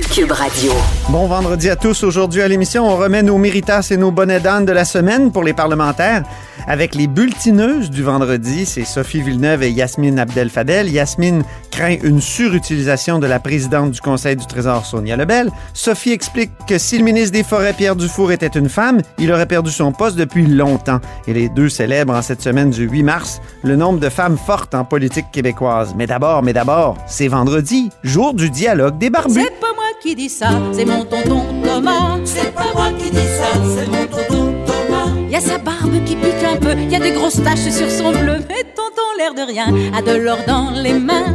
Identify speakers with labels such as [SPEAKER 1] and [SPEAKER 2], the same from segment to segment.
[SPEAKER 1] Cube Radio.
[SPEAKER 2] Bon vendredi à tous. Aujourd'hui à l'émission, on remet nos méritas et nos bonnets d'âne de la semaine pour les parlementaires. Avec les bulletineuses du vendredi, c'est Sophie Villeneuve et Yasmine Abdel-Fadel. Yasmine craint une surutilisation de la présidente du Conseil du Trésor, Sonia Lebel. Sophie explique que si le ministre des Forêts, Pierre Dufour, était une femme, il aurait perdu son poste depuis longtemps. Et les deux célèbrent en cette semaine du 8 mars le nombre de femmes fortes en politique québécoise. Mais d'abord, mais d'abord, c'est vendredi, jour du dialogue des barbus.
[SPEAKER 3] C'est pas moi qui dis ça, c'est mon tonton Thomas.
[SPEAKER 4] C'est pas moi qui dis ça, c'est mon tonton Thomas.
[SPEAKER 3] Y a sa barbe qui pique un peu, y a des grosses taches sur son bleu. Mais tonton, l'air de rien, a de l'or dans les mains.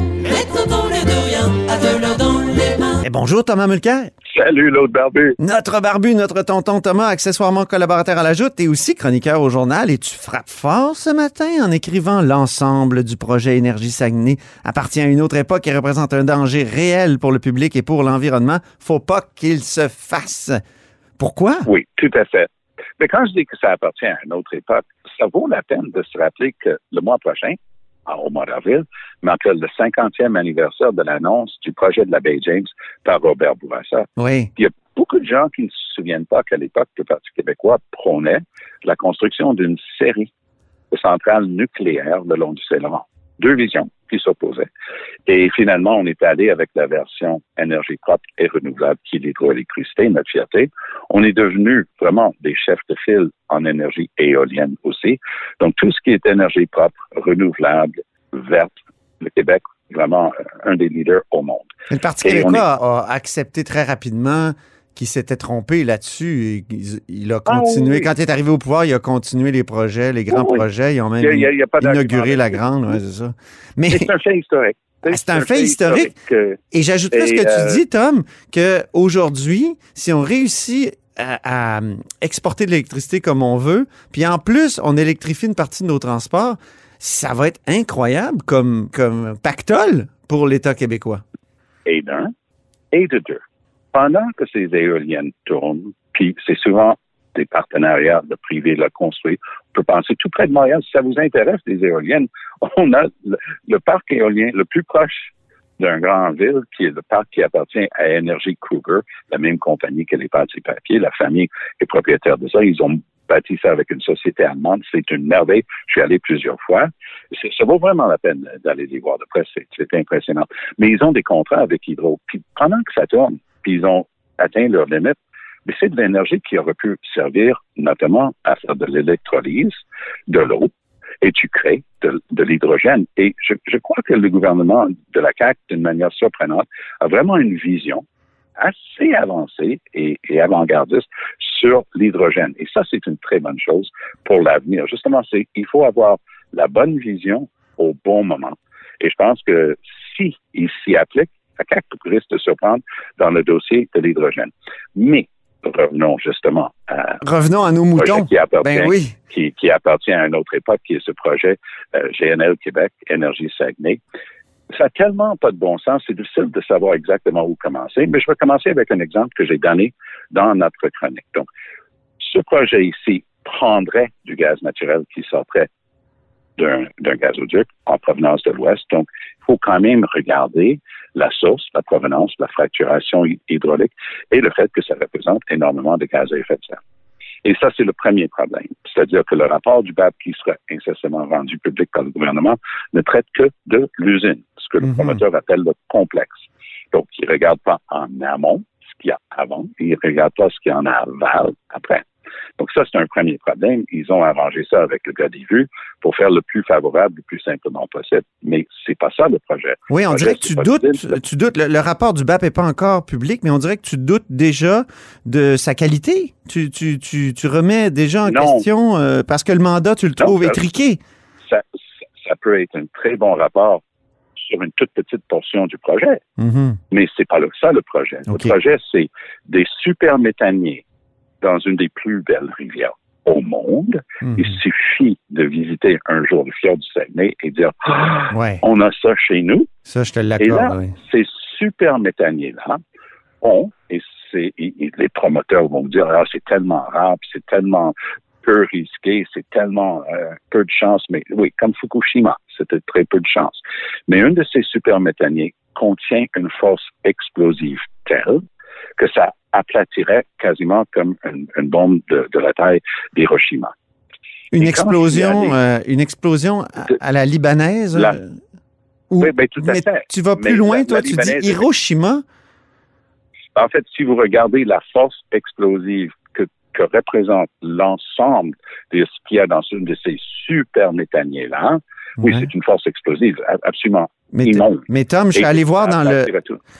[SPEAKER 4] L'air de rien, a de l'or dans les mains.
[SPEAKER 2] Et bonjour Thomas Mulcair.
[SPEAKER 5] Salut l'autre barbu.
[SPEAKER 2] Notre barbu, notre tonton Thomas, accessoirement collaborateur à la Joute et aussi chroniqueur au journal. Et tu frappes fort ce matin en écrivant l'ensemble du projet Énergie Saguenay appartient à une autre époque et représente un danger réel pour le public et pour l'environnement. Faut pas qu'il se fasse. Pourquoi?
[SPEAKER 5] Oui, tout à fait. Mais quand je dis que ça appartient à une autre époque, ça vaut la peine de se rappeler que le mois prochain, au mois d'avril, marque le 50e anniversaire de l'annonce du projet de la baie James par Robert Bourassa.
[SPEAKER 2] Oui.
[SPEAKER 5] Il y a beaucoup de gens qui ne se souviennent pas qu'à l'époque, le Parti québécois prônait la construction d'une série de centrales nucléaires le long du Saint-Laurent. Deux visions qui s'opposaient. Et finalement, on est allé avec la version énergie propre et renouvelable qui est l'hydroélectricité, notre fierté. On est devenu vraiment des chefs de file en énergie éolienne aussi. Donc, tout ce qui est énergie propre, renouvelable, verte, le Québec, vraiment un des leaders au monde.
[SPEAKER 2] Le Parti québécois a accepté très rapidement qu'il s'était trompé là-dessus. Il, il a
[SPEAKER 5] Ah,
[SPEAKER 2] continué.
[SPEAKER 5] oui.
[SPEAKER 2] Quand il est arrivé au pouvoir, il a continué les projets, les grands
[SPEAKER 5] Oui, oui.
[SPEAKER 2] projets. Ils ont même
[SPEAKER 5] Il y a- il y pas
[SPEAKER 2] inauguré la grande. ouais, c'est ça. Mais
[SPEAKER 5] c'est un fait historique.
[SPEAKER 2] Ah, c'est un fait historique.
[SPEAKER 5] euh,
[SPEAKER 2] et j'ajouterais ce que
[SPEAKER 5] euh,
[SPEAKER 2] tu dis, Tom, que aujourd'hui, si on réussit à, à exporter de l'électricité comme on veut, puis en plus, on électrifie une partie de nos transports, ça va être incroyable comme, comme pactole pour l'État québécois.
[SPEAKER 5] et d'un, et de deux. Pendant que ces éoliennes tournent, puis c'est souvent des partenariats de privés le construit, on peut penser tout près de Montréal, si ça vous intéresse, les éoliennes, on a le, le parc éolien le plus proche d'un grand ville, qui est le parc qui appartient à Energy Kruger, la même compagnie que les pâtes et papiers. La famille est propriétaire de ça. Ils ont bâti ça avec une société allemande. C'est une merveille. Je suis allé plusieurs fois. Ça vaut vraiment la peine d'aller les voir de près. C'est impressionnant. Mais ils ont des contrats avec Hydro. Puis pendant que ça tourne, puis ils ont atteint leurs limites, mais c'est de l'énergie qui aurait pu servir notamment à faire de l'électrolyse, de l'eau, et tu crées de, l'hydrogène. Et je, crois que le gouvernement de la CAQ, d'une manière surprenante, a vraiment une vision assez avancée et, avant-gardiste sur l'hydrogène. Et ça, c'est une très bonne chose pour l'avenir. Justement, c'est il faut avoir la bonne vision au bon moment. Et je pense que si il s'y applique, la CAQ risque de se surprendre dans le dossier de l'hydrogène. Mais revenons justement à
[SPEAKER 2] Revenons à nos moutons.
[SPEAKER 5] qui appartient,
[SPEAKER 2] Ben oui.
[SPEAKER 5] qui, qui appartient à une autre époque, qui est ce projet euh, GNL Québec, Énergie Saguenay. Ça n'a tellement pas de bon sens, c'est difficile de savoir exactement où commencer, mais je vais commencer avec un exemple que j'ai donné dans notre chronique. Donc, ce projet ici prendrait du gaz naturel qui sortirait d'un d'un gazoduc en provenance de l'Ouest. Donc, il faut quand même regarder la source, la provenance, la fracturation hy- hydraulique et le fait que ça représente énormément de gaz à effet de serre. Et ça, c'est le premier problème. C'est-à-dire que le rapport du BAP qui sera incessamment rendu public par le gouvernement ne traite que de l'usine, ce que le
[SPEAKER 2] Mhm.
[SPEAKER 5] promoteur appelle le complexe. Donc, il ne regarde pas en amont ce qu'il y a avant, et il ne regarde pas ce qu'il y en a aval après. Donc ça, c'est un premier problème. Ils ont arrangé ça avec le gars des vues pour faire le plus favorable, le plus simplement possible. Mais c'est pas ça le projet.
[SPEAKER 2] Oui, on dirait que tu doutes, tu doutes. Le, le rapport du BAP n'est pas encore public, mais on dirait que tu doutes déjà de sa qualité. Tu, tu, tu, tu remets déjà en
[SPEAKER 5] Non.
[SPEAKER 2] question euh, parce que le mandat, tu le
[SPEAKER 5] Non,
[SPEAKER 2] trouves
[SPEAKER 5] ça-
[SPEAKER 2] étriqué.
[SPEAKER 5] Ça, ça, peut être un très bon rapport sur une toute petite portion du projet,
[SPEAKER 2] Mhm.
[SPEAKER 5] mais c'est pas ça le projet. Le projet, c'est des super méthaniers dans une des plus belles rivières au monde.
[SPEAKER 2] Mhm.
[SPEAKER 5] Il suffit de visiter un jour le fjord du Saguenay et dire Ah,
[SPEAKER 2] Ouais,
[SPEAKER 5] on a ça chez nous.
[SPEAKER 2] ça, je te
[SPEAKER 5] Et
[SPEAKER 2] l'accorde.
[SPEAKER 5] là,
[SPEAKER 2] oui.
[SPEAKER 5] ces super méthaniers-là ont, et c'est, et- et les promoteurs vont me dire, ah, c'est tellement rare, c'est tellement peu risqué, c'est tellement euh, peu de chance, mais oui, comme Fukushima, c'était très peu de chance. Mais un de ces super méthaniers contient une force explosive telle que ça aplatirait quasiment comme une, une bombe de, de la taille d'Hiroshima.
[SPEAKER 2] Une explosion, euh, une explosion à, la libanaise.
[SPEAKER 5] La-
[SPEAKER 2] euh, ou-
[SPEAKER 5] Oui, ben, tout à
[SPEAKER 2] mais
[SPEAKER 5] fait.
[SPEAKER 2] tu vas plus
[SPEAKER 5] Mais
[SPEAKER 2] loin,
[SPEAKER 5] la-
[SPEAKER 2] toi,
[SPEAKER 5] la
[SPEAKER 2] tu dis Hiroshima?
[SPEAKER 5] En fait, si vous regardez la force explosive que, représente l'ensemble de ce qu'il y a dans une de ces super méthaniers-là, oui,
[SPEAKER 2] Ouais.
[SPEAKER 5] c'est une force explosive absolument
[SPEAKER 2] mais, mais Tom, je suis allé voir dans le.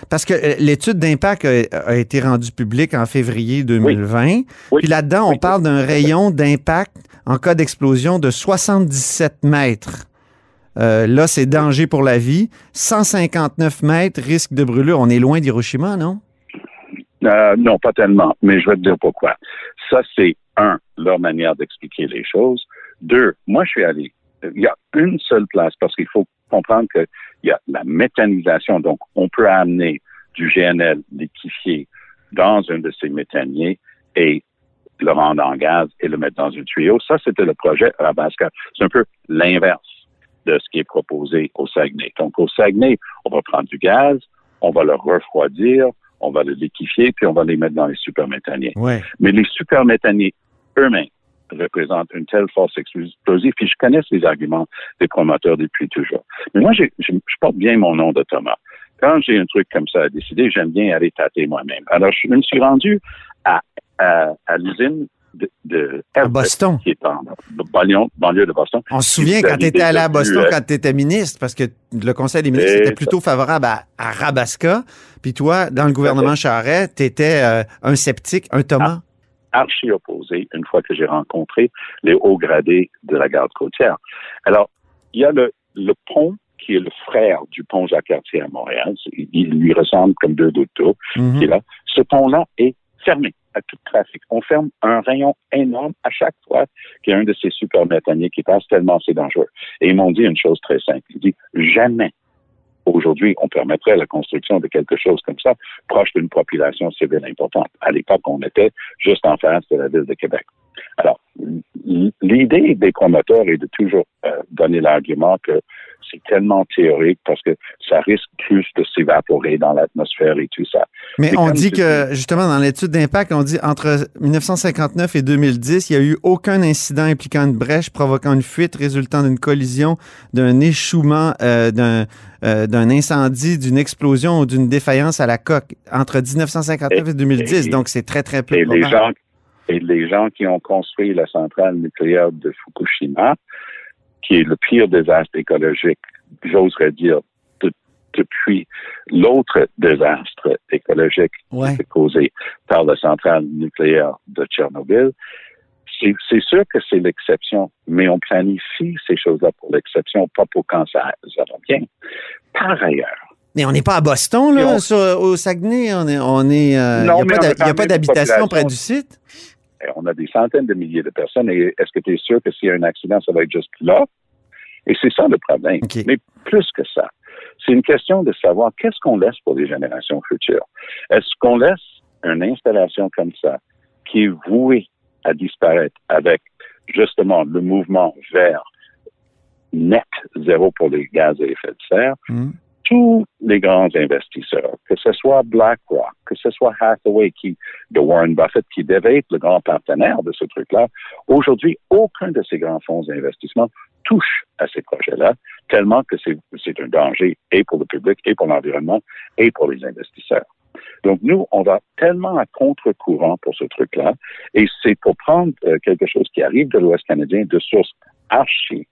[SPEAKER 2] Parce que euh, l'étude d'impact a, a été rendue publique en février 2020.
[SPEAKER 5] Oui.
[SPEAKER 2] Puis là-dedans, on
[SPEAKER 5] Oui,
[SPEAKER 2] parle
[SPEAKER 5] oui.
[SPEAKER 2] d'un rayon d'impact en cas d'explosion de 77 mètres. Euh, là, c'est danger pour la vie. 159 mètres, risque de brûlure. On est loin d'Hiroshima, non?
[SPEAKER 5] Euh, non, pas tellement, mais je vais te dire pourquoi. Ça, c'est un, leur manière d'expliquer les choses. Deux, moi, je suis allé. Il y a une seule place parce qu'il faut comprendre qu'il y a la méthanisation. Donc, on peut amener du GNL liquéfié dans un de ces méthaniers et le rendre en gaz et le mettre dans un tuyau. Ça, c'était le projet Rabasca. C'est un peu l'inverse de ce qui est proposé au Saguenay. Donc, au Saguenay, on va prendre du gaz, on va le refroidir, on va le liquéfier, puis on va les mettre dans les superméthaniers.
[SPEAKER 2] Ouais.
[SPEAKER 5] Mais les superméthaniers eux-mêmes représentent une telle force explosive, puis je connais les arguments des promoteurs depuis toujours. Mais moi, j'ai- je, je porte bien mon nom de Thomas. Quand j'ai un truc comme ça à décider, j'aime bien aller tâter moi-même. Alors, je me suis rendu à, à, à l'usine de, de
[SPEAKER 2] À
[SPEAKER 5] Everett,
[SPEAKER 2] Boston.
[SPEAKER 5] qui est en banlieue, banlieue de Boston.
[SPEAKER 2] On se souvient quand tu étais allé à Boston,
[SPEAKER 5] euh,
[SPEAKER 2] quand tu étais ministre, parce que le Conseil des ministres était plutôt favorable à, à Rabasca. Puis toi, dans le gouvernement Charest, tu étais un sceptique, un Thomas?
[SPEAKER 5] archi opposé une fois que j'ai rencontré les hauts gradés de la garde côtière. Alors, il y a le, le pont qui est le frère du pont Jacques-Cartier à Montréal. Il lui ressemble comme deux
[SPEAKER 2] Mhm.
[SPEAKER 5] qui est là. Ce pont-là est fermé tout trafic. On ferme un rayon énorme à chaque fois qu'il y a un de ces super qui passe tellement c'est dangereux. Et ils m'ont dit une chose très simple. Ils disent jamais aujourd'hui on permettrait la construction de quelque chose comme ça proche d'une population civile importante. À l'époque, on était juste en face de la ville de Québec. Alors, l'idée des promoteurs est de toujours euh, donner l'argument que c'est tellement théorique parce que ça risque plus de s'évaporer dans l'atmosphère et tout ça.
[SPEAKER 2] Mais on dit que, justement, dans l'étude d'impact, on dit entre 1959 et 2010, il n'y a eu aucun incident impliquant une brèche provoquant une fuite résultant d'une collision, d'un échouement, euh, d'un euh, d'un incendie, d'une explosion ou d'une défaillance à la coque entre 1959 et, 2010.
[SPEAKER 5] et-
[SPEAKER 2] donc, c'est très, très peu
[SPEAKER 5] Et les gens, et les gens qui ont construit la centrale nucléaire de Fukushima, qui est le pire désastre écologique, j'oserais dire, de- depuis l'autre désastre écologique
[SPEAKER 2] Ouais.
[SPEAKER 5] qui causé par la centrale nucléaire de Tchernobyl, c'est sûr que c'est l'exception, mais on planifie ces choses-là pour l'exception, pas pour quand ça, ça va bien. Par ailleurs,
[SPEAKER 2] Mais on n'est pas à Boston, là,
[SPEAKER 5] on-
[SPEAKER 2] sur- au Saguenay. On est, on est, euh, il
[SPEAKER 5] Non,
[SPEAKER 2] n'y il y a pas d'habitation près du site.
[SPEAKER 5] Eh, on a des centaines de milliers de personnes et est-ce que tu es sûr que s'il y a un accident, ça va être juste là? Et c'est ça le problème. Mais plus que ça, c'est une question de savoir qu'est-ce qu'on laisse pour les générations futures. Est-ce qu'on laisse une installation comme ça qui est vouée à disparaître avec justement le mouvement vers net zéro pour les gaz à effet de serre,
[SPEAKER 2] Hmm.
[SPEAKER 5] Tous les grands investisseurs, que ce soit BlackRock, que ce soit Hathaway qui, de Warren Buffett, qui devait être le grand partenaire de ce truc-là, aujourd'hui, aucun de ces grands fonds d'investissement touche à ces projets-là, tellement que c'est un danger et pour le public, et pour l'environnement, et pour les investisseurs. Donc, nous, on va tellement à contre-courant pour ce truc-là, et c'est pour prendre euh, quelque chose qui arrive de l'Ouest canadien de source archi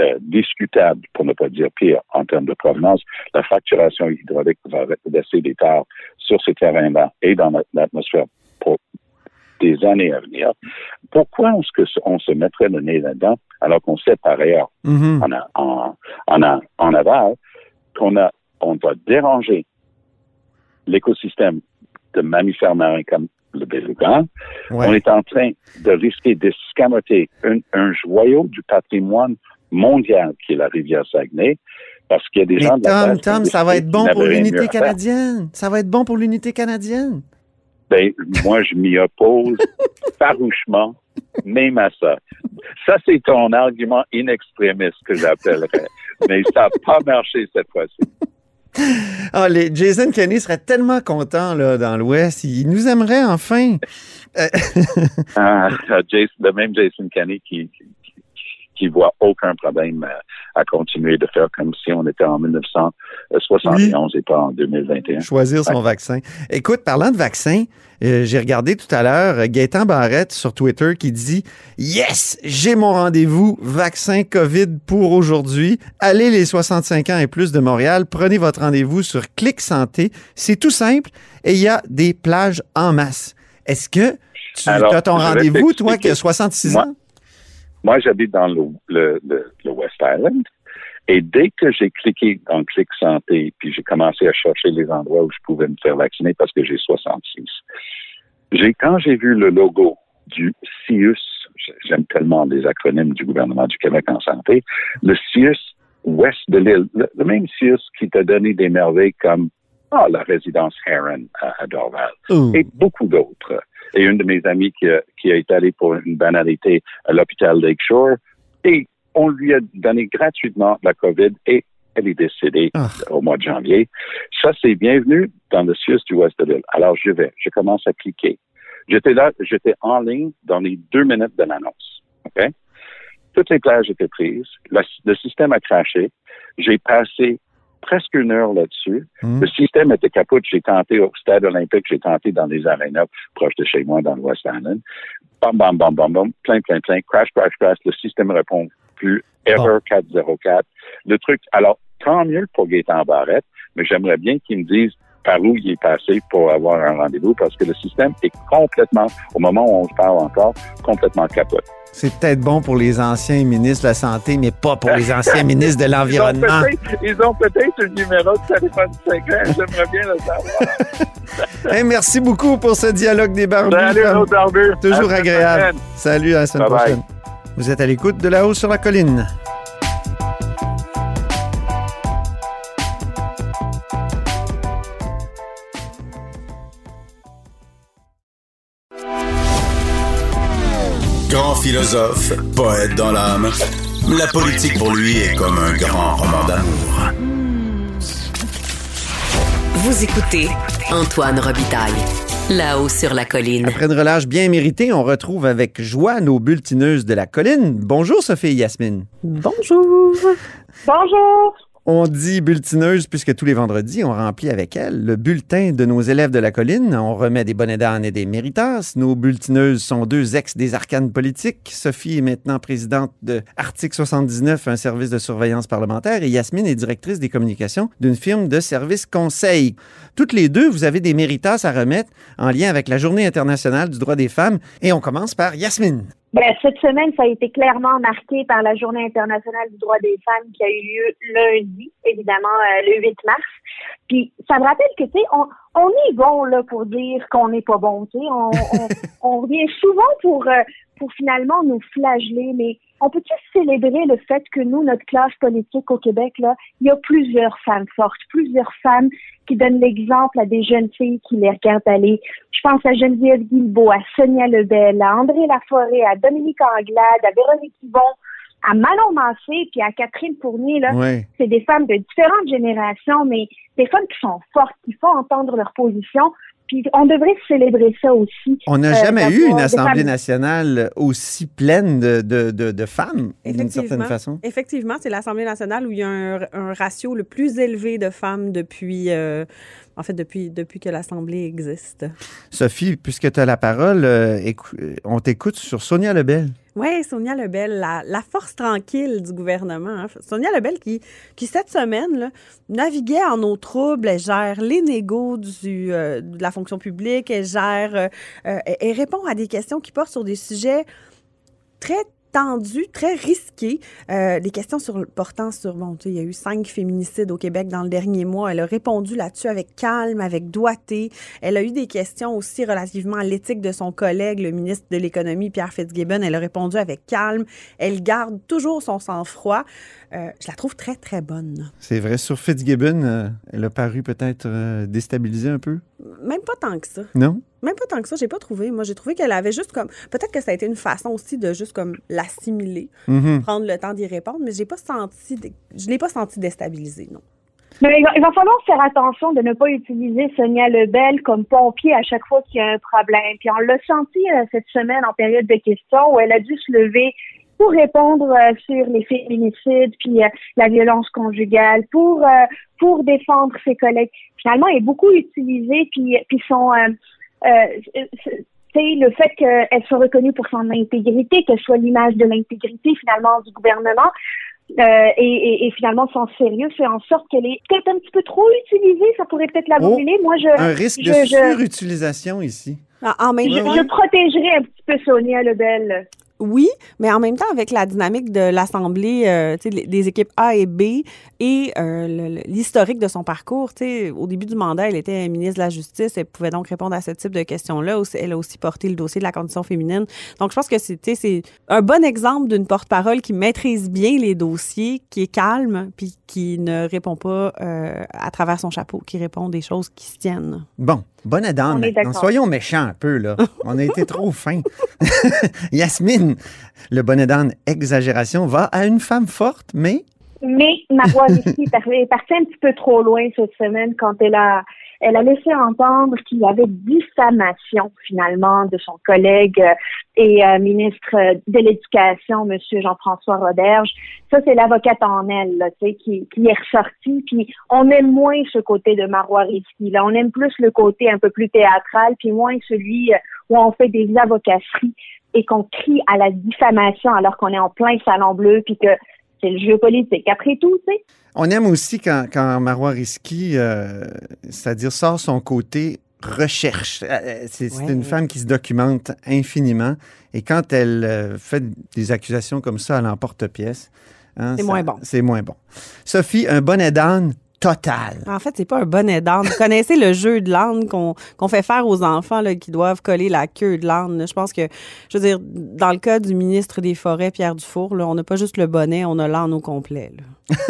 [SPEAKER 5] euh, discutable, pour ne pas dire pire, en termes de provenance, la fracturation hydraulique va laisser des tares sur ces terrains-là et dans l'atmosphère pour des années à venir. Pourquoi est-ce que on se mettrait le nez là-dedans alors qu'on sait par ailleurs
[SPEAKER 2] Mhm.
[SPEAKER 5] en, a- en, en, a- en aval qu'on a, on va déranger l'écosystème de mammifères marins comme le beluga,
[SPEAKER 2] Ouais.
[SPEAKER 5] on est en train de risquer d'escamoter un, un joyau du patrimoine mondial qui est la rivière Saguenay, parce qu'il y a des
[SPEAKER 2] Mais
[SPEAKER 5] gens de la
[SPEAKER 2] Tom, Tom, ça va être bon pour l'unité canadienne. Ça va être bon pour l'unité canadienne.
[SPEAKER 5] Ben, moi, je m'y oppose farouchement, même à ça. Ça, c'est ton argument inextrémiste que j'appellerais. Mais ça n'a pas marché cette fois-ci.
[SPEAKER 2] Ah, les, Jason Kenney serait tellement content là, dans l'Ouest. Il nous aimerait enfin.
[SPEAKER 5] Ah, Jason, le même Jason Kenney qui, qui, voit aucun problème à, à continuer de faire comme si on était en 1971 et pas en 2021.
[SPEAKER 2] Choisir son vaccin. Écoute, parlant de vaccin, euh, j'ai regardé tout à l'heure euh, Gaëtan Barrette sur Twitter qui dit Yes, j'ai mon rendez-vous vaccin COVID pour aujourd'hui. Allez les 65 ans et plus de Montréal, prenez votre rendez-vous sur Clic Santé. C'est tout simple et il y a des plages en masse. Est-ce que tu
[SPEAKER 5] Alors,
[SPEAKER 2] as ton rendez-vous, toi, qui a 66
[SPEAKER 5] Moi-
[SPEAKER 2] ans?
[SPEAKER 5] Moi, j'habite dans le, le, le, le West Island. Et dès que j'ai cliqué dans Clic Santé, puis j'ai commencé à chercher les endroits où je pouvais me faire vacciner parce que j'ai 66, j'ai, quand j'ai vu le logo du CIUS, j'aime tellement les acronymes du gouvernement du Québec en santé, le CIUS Ouest de l'île, le, le même CIUS qui t'a donné des merveilles comme ah, la résidence Heron à, à Dorval et beaucoup d'autres. Et une de mes amies qui, a- qui est allée pour une banalité à l'hôpital Lakeshore et on lui a donné gratuitement la COVID et elle est décédée
[SPEAKER 2] Ah.
[SPEAKER 5] au mois de janvier. Ça, c'est bienvenu dans le CIUS du Ouest de l'île. Alors, je vais. Je commence à cliquer. J'étais là, j'étais en ligne dans les deux minutes de l'annonce. OK? Toutes les plages étaient prises. Le système a craché. J'ai passé presque une heure là-dessus.
[SPEAKER 2] Hmm.
[SPEAKER 5] Le système était capote. J'ai tenté au stade olympique, j'ai tenté dans les arénas proches de chez moi, dans le West Island. Bam, bam, bam, bam, bam, plein, plein, plein. Crash, crash, crash. Le système répond plus. Error 404. Le truc, alors, tant mieux pour Gaétan Barrette, mais j'aimerais bien qu'il me dise par où il est passé pour avoir un rendez-vous parce que le système est complètement, au moment où on se parle encore, complètement capote.
[SPEAKER 2] C'est peut-être bon pour les anciens ministres de la Santé, mais pas pour les anciens ministres de l'Environnement.
[SPEAKER 5] Ils ont peut-être un numéro de téléphone secret. J'aimerais bien le savoir.
[SPEAKER 2] Hey, merci beaucoup pour ce dialogue des barbus.
[SPEAKER 5] Salut,
[SPEAKER 2] Tom.
[SPEAKER 5] Claude Barbu.
[SPEAKER 2] Toujours agréable. Salut, à la semaine
[SPEAKER 5] Bye bye.
[SPEAKER 2] prochaine. Vous êtes à l'écoute de La Haut sur la Colline.
[SPEAKER 6] Philosophe, poète dans l'âme, la politique pour lui est comme un grand roman d'amour.
[SPEAKER 1] Vous écoutez Antoine Robitaille, là-haut sur la colline.
[SPEAKER 2] Après une relâche bien méritée, on retrouve avec joie nos bulletineuses de la colline. Bonjour Sophie et Yasmine.
[SPEAKER 7] Bonjour. Bonjour.
[SPEAKER 2] On dit bulletineuses puisque tous les vendredis, on remplit avec elles le bulletin de nos élèves de la colline. On remet des bonnets d'âne et des méritas. Nos bulletineuses sont deux ex des arcanes politiques. Sophie est maintenant présidente de Article 79, un service de surveillance parlementaire, et Yasmine est directrice des communications d'une firme de services conseil. Toutes les deux, vous avez des méritas à remettre en lien avec la Journée internationale du droit des femmes. Et on commence par Yasmine.
[SPEAKER 7] Ben, cette semaine, ça a été clairement marqué par la Journée internationale du droit des femmes qui a eu lieu lundi, évidemment, euh, le 8 mars. Puis, ça me rappelle que, tu sais, on, on est bon, là, pour dire qu'on n'est pas bon, tu sais. On, on, on revient souvent pour, euh, pour finalement nous flageller, mais on peut-tu célébrer le fait que nous, notre classe politique au Québec, là, il y a plusieurs femmes fortes, plusieurs femmes qui donnent l'exemple à des jeunes filles qui les regardent aller. Je pense à Geneviève Guilbeault, à Sonia Lebel, à André Laforêt, à Dominique Anglade, à Véronique Yvon, à Manon Massé, puis à Catherine Fournier, là. C'est des femmes de différentes générations, mais des femmes qui sont fortes, qui font entendre leur position. Puis on devrait célébrer ça aussi.
[SPEAKER 2] On n'a
[SPEAKER 7] Euh,
[SPEAKER 2] jamais eu une Assemblée
[SPEAKER 7] femmes-
[SPEAKER 2] nationale aussi pleine de, de, de, de femmes, d'une
[SPEAKER 8] Effectivement.
[SPEAKER 2] certaine façon.
[SPEAKER 8] Effectivement, c'est l'Assemblée nationale où il y a un, un ratio le plus élevé de femmes depuis, euh, en fait, depuis, depuis que l'Assemblée existe.
[SPEAKER 2] Sophie, puisque tu as la parole, euh, euh, on t'écoute sur Sonia Lebel.
[SPEAKER 8] Oui, Sonia Lebel, la, la force tranquille du gouvernement. hein. Sonia Lebel qui, qui cette semaine, là, naviguait en eau trouble. Elle gère les négos du, euh, de la fonction publique. Elle gère, euh, euh, elle- elle répond à des questions qui portent sur des sujets très tendu, très risqué. Euh, des questions sur, portant sur, bon, il y a eu cinq féminicides au Québec dans le dernier mois. Elle a répondu là-dessus avec calme, avec doigté. Elle a eu des questions aussi relativement à l'éthique de son collègue, le ministre de l'Économie, Pierre Fitzgibbon. Elle a répondu avec calme. Elle garde toujours son sang-froid. Euh, je la trouve très, très bonne.
[SPEAKER 2] C'est vrai, sur Fitzgibbon, euh, elle a paru peut-être euh, déstabilisée un peu?
[SPEAKER 8] Même pas tant que ça.
[SPEAKER 2] Non?
[SPEAKER 8] Même pas tant que ça, j'ai pas trouvé. Moi, j'ai trouvé qu'elle avait juste comme. Peut-être que ça a été une façon aussi de juste comme l'assimiler,
[SPEAKER 2] Mhm.
[SPEAKER 8] prendre le temps d'y répondre, mais j'ai pas senti. de- Je l'ai pas senti déstabilisée, non.
[SPEAKER 7] Mais il va, il va falloir faire attention de ne pas utiliser Sonia Lebel comme pompier à chaque fois qu'il y a un problème. Puis on l'a senti euh, cette semaine en période de questions où elle a dû se lever pour répondre euh, sur les féminicides puis euh, la violence conjugale, pour euh, pour défendre ses collègues. Finalement, elle est beaucoup utilisée puis puis son euh, euh, le fait qu'elle soit reconnue pour son intégrité, qu'elle soit l'image de l'intégrité finalement du gouvernement. Euh, et, et, et finalement, son sérieux fait en sorte qu'elle est peut-être un petit peu trop utilisée. Ça pourrait peut-être la
[SPEAKER 2] Oh,
[SPEAKER 7] brûler. Moi, je,
[SPEAKER 2] Un risque de
[SPEAKER 7] je, je,
[SPEAKER 2] surutilisation ici.
[SPEAKER 8] En- En même
[SPEAKER 7] je,
[SPEAKER 8] temps,
[SPEAKER 7] je protégerais un petit peu Sonia Lebel.
[SPEAKER 8] Oui, mais en même temps, avec la dynamique de l'Assemblée, euh, des équipes A et B et euh, l'historique de son parcours, au début du mandat, elle était ministre de la Justice. Elle pouvait donc répondre à ce type de questions-là. Elle a aussi porté le dossier de la condition féminine. Donc, je pense que c'est un bon exemple d'une porte-parole qui maîtrise bien les dossiers, qui est calme, puis qui ne répond pas euh, à travers son chapeau, qui répond des choses qui se tiennent.
[SPEAKER 2] Bon, bonne Adam
[SPEAKER 7] On est
[SPEAKER 2] maintenant.
[SPEAKER 7] d'accord.
[SPEAKER 2] Soyons méchants un peu, là. On a été trop fins. Yasmine, le bonnet d'âne exagération va à une femme forte, mais
[SPEAKER 7] Mais Marois ici est partie- est partie un petit peu trop loin cette semaine quand elle a elle a laissé entendre qu'il y avait diffamation finalement de son collègue euh, et euh, ministre de l'Éducation, Monsieur Jean-François Roberge. Ça, c'est l'avocate en elle, là, qui, qui est ressortie. Puis on aime moins ce côté de Marois Risky. On aime plus le côté un peu plus théâtral, puis moins celui euh, où on fait des avocasseries et qu'on crie à la diffamation alors qu'on est en plein salon bleu, puis que c'est le jeu politique. Après tout, tu sais.
[SPEAKER 2] on aime aussi quand, quand Marois Risky, euh, c'est-à-dire sort son côté recherche. Euh, C'est
[SPEAKER 8] Ouais.
[SPEAKER 2] une femme qui se documente infiniment et quand elle euh, fait des accusations comme ça à l'emporte-pièce, hein,
[SPEAKER 8] C'est moins bon.
[SPEAKER 2] C'est moins bon. Sophie, un bonnet d'âne total.
[SPEAKER 8] En fait, c'est pas un bonnet d'âne. Vous connaissez le jeu de l'âne qu'on fait faire aux enfants là, qui doivent coller la queue de l'âne. Je pense que, je veux dire, dans le cas du ministre des Forêts, Pierre Dufour, là, on n'a pas juste le bonnet, on a l'âne au complet. là.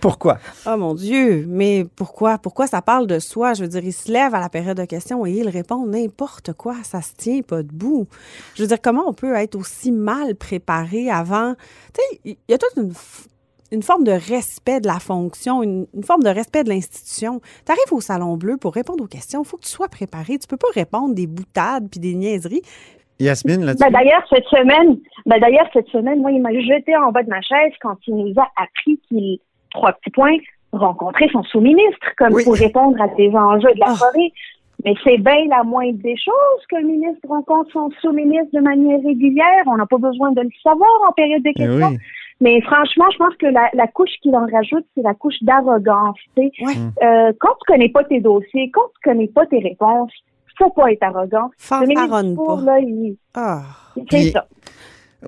[SPEAKER 2] Pourquoi?
[SPEAKER 8] Oh mon Dieu, mais pourquoi? Pourquoi ça parle de soi? Je veux dire, il se lève à la période de questions et il répond n'importe quoi. Ça se tient pas debout. Je veux dire, comment on peut être aussi mal préparé avant? Tu sais, il y a toute une, une forme de respect de la fonction, une, une forme de respect de l'institution. Tu arrives au Salon Bleu pour répondre aux questions. Il faut que tu sois préparé. Tu peux pas répondre des boutades puis des niaiseries.
[SPEAKER 2] Yasmine, là-dessus?
[SPEAKER 7] Ben, d'ailleurs, cette semaine, ben, d'ailleurs, cette semaine, moi, il m'a jeté en bas de ma chaise quand il nous a appris qu'il, trois petits points, rencontrait son sous-ministre, comme
[SPEAKER 2] Oui.
[SPEAKER 7] pour répondre à des enjeux de la
[SPEAKER 8] Ah.
[SPEAKER 7] forêt. Mais c'est bien la moindre des choses que le ministre rencontre son sous-ministre de manière régulière. On n'a pas besoin de le savoir en période de
[SPEAKER 2] Eh
[SPEAKER 7] questions.
[SPEAKER 2] oui.
[SPEAKER 7] Mais franchement, je pense que la, la couche qu'il en rajoute, c'est la couche d'arrogance. tu sais.
[SPEAKER 8] Ouais.
[SPEAKER 7] Euh, quand tu connais pas tes dossiers, quand tu connais pas tes réponses, faut pas être arrogant.
[SPEAKER 8] Pas.
[SPEAKER 7] là, il-
[SPEAKER 8] Ah.
[SPEAKER 7] c'est
[SPEAKER 2] Puis-
[SPEAKER 7] ça.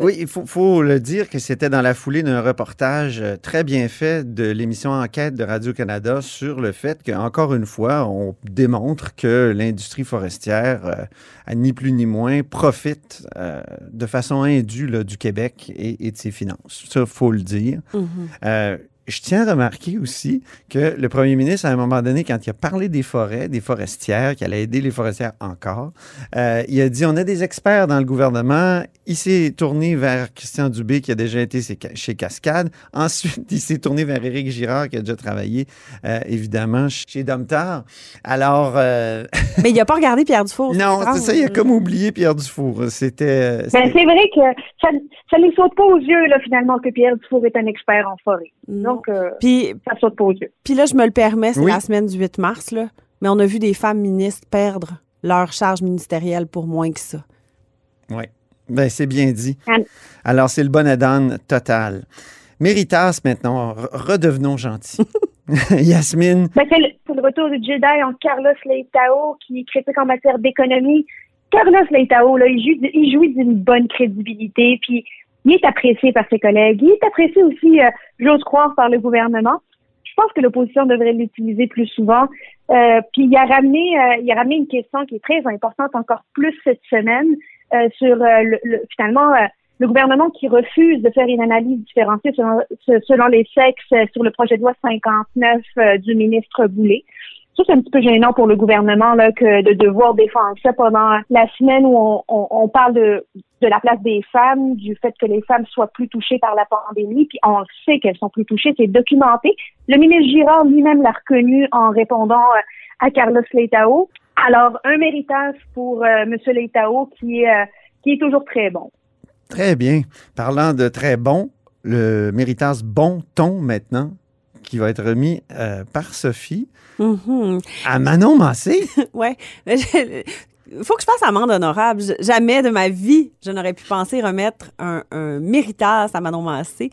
[SPEAKER 2] Oui, il faut, faut le dire que c'était dans la foulée d'un reportage euh, très bien fait de l'émission Enquête de Radio-Canada sur le fait qu'encore une fois, on démontre que l'industrie forestière, euh, à ni plus ni moins, profite euh, de façon indue là, du Québec et, et de ses finances. Ça, faut le dire.
[SPEAKER 8] Mhm.
[SPEAKER 2] Euh, je tiens à remarquer aussi que le premier ministre, à un moment donné, quand il a parlé des forêts, des forestières, qu'il allait aider les forestières encore, euh, il a dit on a des experts dans le gouvernement. Il s'est tourné vers Christian Dubé, qui a déjà été chez- Cascade. Ensuite, il s'est tourné vers Éric Girard, qui a déjà travaillé, euh, évidemment, chez Domtar. Alors, euh,
[SPEAKER 8] Mais il a pas regardé Pierre Dufour.
[SPEAKER 2] non, c'est ça, il a comme oublié Pierre Dufour. C'était.
[SPEAKER 7] Ben, c'est vrai que ça ça ne saute pas aux yeux, là, finalement, que Pierre Dufour est un expert en forêt.
[SPEAKER 8] Non.
[SPEAKER 7] Donc, euh,
[SPEAKER 8] Puis,
[SPEAKER 7] ça saute pas aux yeux.
[SPEAKER 8] Puis là, je me le permets, c'est
[SPEAKER 2] Oui.
[SPEAKER 8] la semaine du 8 mars, là. Mais on a vu des femmes ministres perdre leur charge ministérielle pour moins que ça.
[SPEAKER 2] Oui. Ben, c'est bien dit. Alors, c'est le bon Adan total. Méritas, maintenant, re- redevenons gentils. Yasmine,
[SPEAKER 7] Ben, c'est le, c'est le retour du Jedi en Carlos Leitao qui critique en matière d'économie. Carlos Leitao, là, il jouit, il jouit d'une bonne crédibilité, puis il est apprécié par ses collègues. Il est apprécié aussi, euh, j'ose croire, par le gouvernement. Je pense que l'opposition devrait l'utiliser plus souvent. Euh, puis il a ramené, euh, il a ramené une question qui est très importante encore plus cette semaine euh, sur le, le, finalement le gouvernement qui refuse de faire une analyse différenciée selon, selon les sexes sur le projet de loi 59 du ministre Boulay c'est un petit peu gênant pour le gouvernement là, de devoir défendre ça pendant la semaine où on, on, parle de, de la place des femmes, du fait que les femmes soient plus touchées par la pandémie, puis on sait qu'elles sont plus touchées, c'est documenté. Le ministre Girard lui-même l'a reconnu en répondant euh, à Carlos Leitao. Alors, un méritage pour euh, M. Leitao qui euh, qui est toujours très bon.
[SPEAKER 2] Très bien. Parlant de très bon, le méritage bon ton maintenant? Qui va être remis euh, par Sophie
[SPEAKER 8] mm-hmm.
[SPEAKER 2] à Manon Massé.
[SPEAKER 8] oui. Faut que je fasse amende honorable. Jamais de ma vie, je n'aurais pu penser remettre un, un méritas à Manon Massé.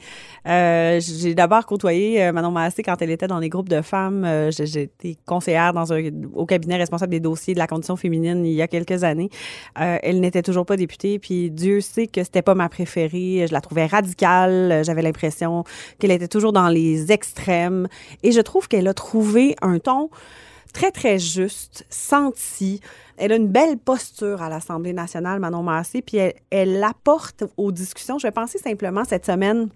[SPEAKER 8] Euh, j'ai d'abord côtoyé euh, Manon Massé quand elle était dans les groupes de femmes. Euh, j'ai été conseillère dans un, au cabinet responsable des dossiers de la condition féminine il y a quelques années. Euh, elle n'était toujours pas députée, puis Dieu sait que c'était pas ma préférée. Je la trouvais radicale. J'avais l'impression qu'elle était toujours dans les extrêmes. Et je trouve qu'elle a trouvé un ton très, très juste, senti. Elle a une belle posture à l'Assemblée nationale, Manon Massé, puis elle, elle apporte aux discussions. Je vais penser simplement cette semaine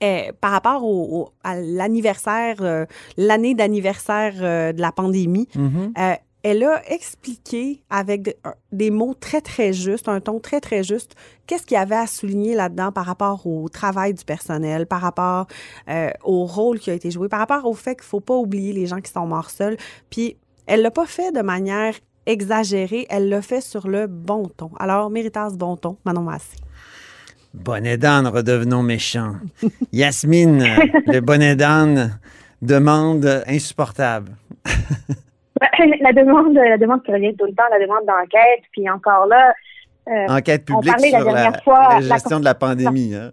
[SPEAKER 8] eh, par rapport au, à l'anniversaire, euh, l'année d'anniversaire euh, de la pandémie,
[SPEAKER 2] Mhm.
[SPEAKER 8] euh, elle a expliqué avec des mots très, très justes, un ton très, très juste, qu'est-ce qu'il y avait à souligner là-dedans par rapport au travail du personnel, par rapport euh, au rôle qui a été joué, par rapport au fait qu'il faut pas oublier les gens qui sont morts seuls. Puis, elle l'a pas fait de manière exagérée, elle l'a fait sur le bon ton. Alors, méritas bon ton, Manon Massé.
[SPEAKER 2] Bonnet d'âne, redevenons méchants. Yasmine, le bonnet d'âne, demande insupportable.
[SPEAKER 7] la demande, la demande qui revient tout le temps, la demande d'enquête, puis encore là, euh,
[SPEAKER 2] Enquête
[SPEAKER 7] on
[SPEAKER 2] publique
[SPEAKER 7] parlait la
[SPEAKER 2] sur la,
[SPEAKER 7] dernière fois,
[SPEAKER 2] la
[SPEAKER 7] la-
[SPEAKER 2] gestion de la pandémie. hein.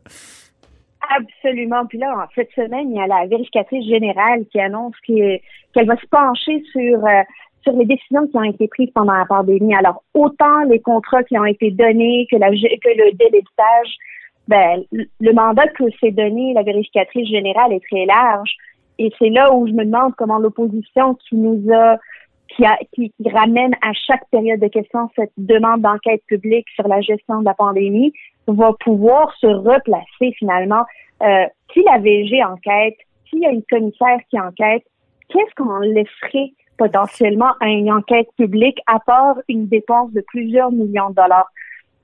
[SPEAKER 7] Absolument. Puis là, en cette semaine, il y a la vérificatrice générale qui annonce que- qu'elle va se pencher sur euh, sur les décisions qui ont été prises pendant la pandémie. Alors, autant les contrats qui ont été donnés que, la, que le débitage, ben, le mandat que s'est donné la vérificatrice générale est très large. Et c'est là où je me demande comment l'opposition qui nous a qui, a, qui, qui ramène à chaque période de questions cette demande d'enquête publique sur la gestion de la pandémie va pouvoir se replacer finalement. Euh, si la VG enquête, s'il y a une commissaire qui enquête, qu'est-ce qu'on laisserait potentiellement à une enquête publique à part une dépense de plusieurs millions de dollars?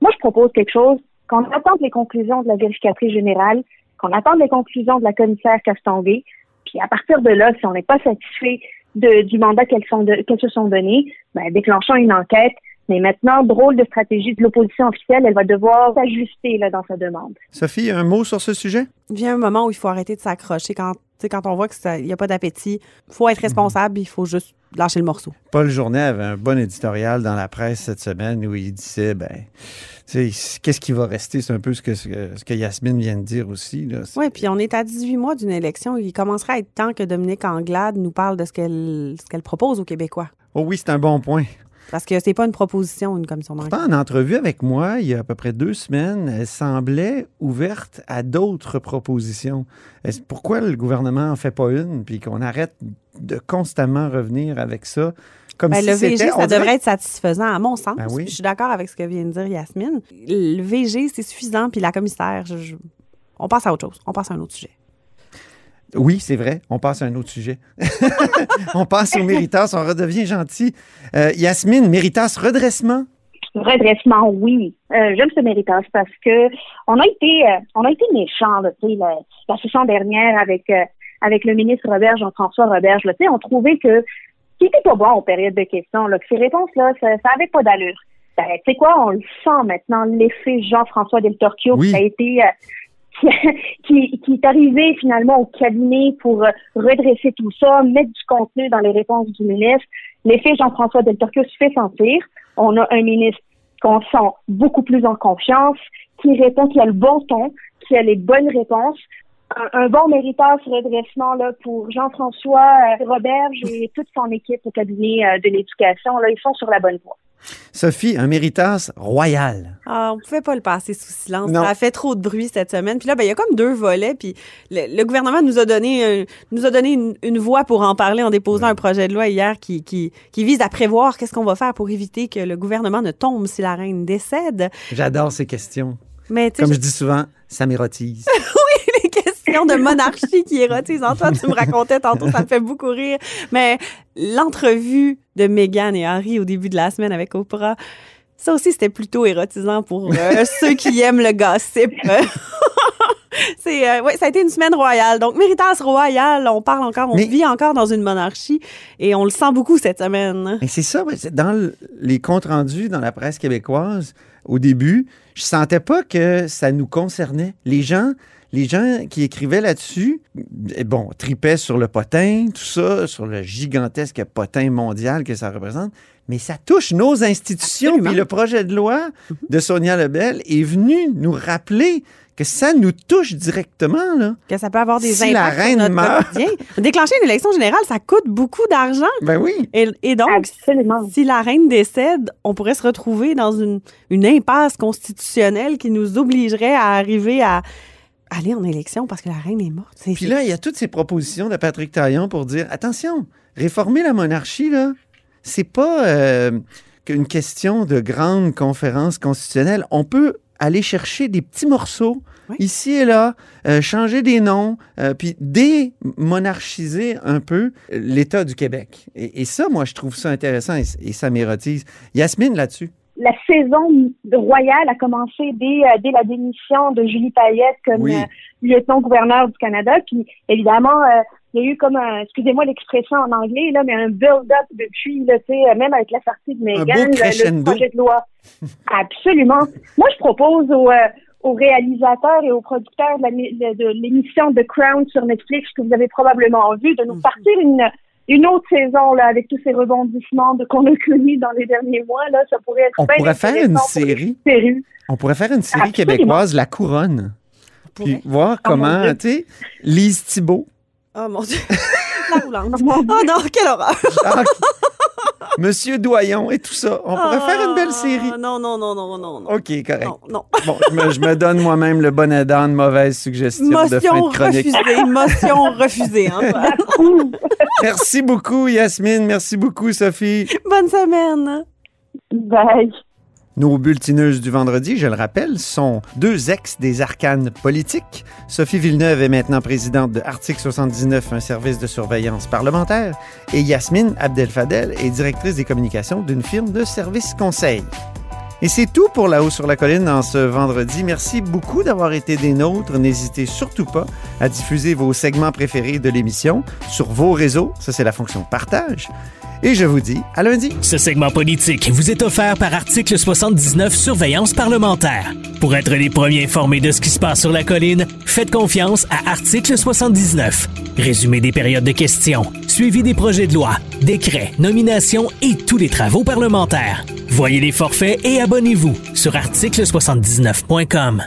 [SPEAKER 7] Moi, je propose quelque chose, qu'on attende les conclusions de la vérificatrice générale, qu'on attende les conclusions de la commissaire Castonguay, puis à partir de là, si on n'est pas satisfait de, du mandat qu'elles sont se sont données, ben, déclenchons une enquête. Mais maintenant, drôle de stratégie de l'opposition officielle, elle va devoir s'ajuster là, dans sa demande.
[SPEAKER 2] Sophie, un mot sur ce sujet?
[SPEAKER 8] vient un moment où il faut arrêter de s'accrocher quand, tu sais, quand on voit qu'il n'y a pas d'appétit. Il faut être responsable, il faut juste lâcher le morceau.
[SPEAKER 2] Paul Journet avait un bon éditorial dans la presse cette semaine où il disait, ben, tu sais, qu'est-ce qui va rester? C'est un peu ce que, ce que, Yasmine vient de dire aussi.
[SPEAKER 8] Oui, puis on est à 18 mois d'une élection. Il commencera à être temps que Dominique Anglade nous parle de ce qu'elle ce qu'elle propose aux Québécois.
[SPEAKER 2] Oh oui, c'est un bon point.
[SPEAKER 8] Parce que c'est pas une proposition, une commission d'enquête.
[SPEAKER 2] En entrevue avec moi, il y a à peu près deux semaines, elle semblait ouverte à d'autres propositions. Pourquoi le gouvernement en fait pas une, puis qu'on arrête de constamment revenir avec ça? Comme
[SPEAKER 8] Ben,
[SPEAKER 2] si
[SPEAKER 8] le VG, ça devrait être satisfaisant, à mon sens.
[SPEAKER 2] Ben oui.
[SPEAKER 8] Je suis d'accord avec ce que vient de dire Yasmine. Le VG, c'est suffisant, puis la commissaire, je- je- on passe à autre chose. On passe à un autre sujet.
[SPEAKER 2] Oui, c'est vrai. On passe à un autre sujet. on passe au Méritas. On redevient gentil. Euh, Yasmine, Méritas, redressement?
[SPEAKER 7] Redressement, oui. Euh, J'aime ce méritage parce que on a été euh, on a été méchants là, tu sais, la, la session dernière avec avec le ministre Robert, Jean-François Robert, là, on trouvait que qui était pas bon en période de questions, là, que ces réponses-là, ça, ça avait pas d'allure. Ben, tu sais quoi, on le sent maintenant, l'effet Jean-François Del Torchio
[SPEAKER 2] Oui.
[SPEAKER 7] qui a été qui, qui, qui est arrivé finalement au cabinet pour euh, redresser tout ça, mettre du contenu dans les réponses du ministre. L'effet Jean-François Del Torchio se fait sentir. On a un ministre qu'on sent beaucoup plus en confiance, qui répond, qui a le bon ton, qui a les bonnes réponses. un, un bon sur redressement là, pour Jean-François euh, Roberge et toute son équipe au cabinet euh, de l'éducation. Là, ils sont sur la bonne voie.
[SPEAKER 2] Sophie, un méritas royal.
[SPEAKER 8] Ah, on pouvait pas le passer sous silence.
[SPEAKER 2] Non.
[SPEAKER 8] Ça a fait trop de bruit cette semaine. Puis là, ben, il y a comme deux volets. Puis le, le gouvernement nous a donné, un- nous a donné une, une voix pour en parler en déposant un projet de loi hier qui, qui, qui vise à prévoir qu'est-ce qu'on va faire pour éviter que le gouvernement ne tombe si la reine décède.
[SPEAKER 2] J'adore ces questions.
[SPEAKER 8] Mais
[SPEAKER 2] Comme
[SPEAKER 8] je-
[SPEAKER 2] je dis souvent, ça m'érotise.
[SPEAKER 8] questions de monarchie qui érotisent. Antoine, tu me racontais tantôt, ça me fait beaucoup rire. Mais l'entrevue de Meghan et Harry au début de la semaine avec Oprah, ça aussi, c'était plutôt érotisant pour euh, ceux qui aiment le gossip. C'est euh, ouais, ça a été une semaine royale. Donc Méritas royal, on parle encore, on
[SPEAKER 2] Mais-
[SPEAKER 8] vit encore dans une monarchie et on le sent beaucoup cette semaine.
[SPEAKER 2] Et c'est ça, dans le- les comptes rendus dans la presse québécoise, au début, je sentais pas que ça nous concernait. Les gens, les gens qui écrivaient là-dessus, eh, bon, tripaient sur le potin, tout ça, sur le gigantesque potin mondial que ça représente, mais ça touche nos institutions.
[SPEAKER 8] Absolument.
[SPEAKER 2] Puis le projet de loi de Sonia Lebel est venu nous rappeler que ça nous touche directement, là.
[SPEAKER 8] Que ça peut avoir des
[SPEAKER 2] Si la
[SPEAKER 8] impacts
[SPEAKER 2] reine
[SPEAKER 8] sur notre
[SPEAKER 2] meurt.
[SPEAKER 8] quotidien. Déclencher une élection générale, ça coûte beaucoup d'argent.
[SPEAKER 2] Ben oui.
[SPEAKER 8] Et, et donc,
[SPEAKER 7] Absolument.
[SPEAKER 8] si la reine décède, on pourrait se retrouver dans une, une impasse constitutionnelle qui nous obligerait à arriver à aller en élection parce que la reine est morte.
[SPEAKER 2] Puis là, il y a toutes ces propositions de Patrick Taillon pour dire attention, réformer la monarchie, là, c'est pas euh, qu'une question de grande conférence constitutionnelle. On peut aller chercher des petits morceaux
[SPEAKER 8] Oui.
[SPEAKER 2] ici et là, euh, changer des noms, euh, puis démonarchiser un peu l'État du Québec. Et, et ça, moi, je trouve ça intéressant et, et ça m'érotise. Yasmine, là-dessus.
[SPEAKER 7] La saison de royale a commencé dès, euh, dès la démission de Julie Payette comme
[SPEAKER 2] Oui.
[SPEAKER 7] euh, lieutenant-gouverneur du Canada. Puis évidemment, euh, il y a eu comme un, excusez-moi l'expression en anglais, là, mais un build-up depuis, là, même avec la sortie de Meghan,
[SPEAKER 2] beau
[SPEAKER 7] le- projet de loi. Absolument. Moi, je propose aux, euh, aux réalisateurs et aux producteurs de de de l'émission The Crown sur Netflix que vous avez probablement vu, de nous
[SPEAKER 2] Mhm.
[SPEAKER 7] partir une, une autre saison là, avec tous ces rebondissements de- qu'on a connus dans les derniers mois. Là, ça pourrait être
[SPEAKER 2] On pourrait faire une série. On pourrait faire une série
[SPEAKER 7] Absolument.
[SPEAKER 2] québécoise, La Couronne. Puis voir
[SPEAKER 7] Oh, mon
[SPEAKER 2] comment, tu sais, Lise Thibault,
[SPEAKER 8] Oh mon Dieu. la roulante.
[SPEAKER 7] Mon
[SPEAKER 8] Oh non, quelle horreur.
[SPEAKER 2] Monsieur Doyon et tout ça. On pourrait faire une belle série.
[SPEAKER 8] Ah, Non, non, non, non, non, non.
[SPEAKER 2] OK, correct.
[SPEAKER 8] Non, non.
[SPEAKER 2] Bon, je me, je me donne moi-même le bon aidant de mauvaise suggestion de fin
[SPEAKER 8] Motion
[SPEAKER 2] de chronique.
[SPEAKER 8] refusée, motion refusée. Antoine.
[SPEAKER 2] Merci beaucoup, Yasmine. Merci beaucoup, Sophie.
[SPEAKER 8] Bonne semaine.
[SPEAKER 7] Bye.
[SPEAKER 2] Nos bulletineuses du vendredi, je le rappelle, sont deux ex des arcanes politiques. Sophie Villeneuve est maintenant présidente de Article 79, un service de surveillance parlementaire, et Yasmine Abdel-Fadel est directrice des communications d'une firme de services conseil. Et c'est tout pour La Haut sur la Colline en ce vendredi. Merci beaucoup d'avoir été des nôtres. N'hésitez surtout pas à diffuser vos segments préférés de l'émission sur vos réseaux. Ça, c'est la fonction partage. Et je vous dis à lundi.
[SPEAKER 9] Ce segment politique vous est offert par Article 79 Surveillance parlementaire. Pour être les premiers informés de ce qui se passe sur la colline, faites confiance à Article 79. Résumé des périodes de questions, suivi des projets de loi, décrets, nominations et tous les travaux parlementaires. Voyez les forfaits et abonnez-vous sur article79.com.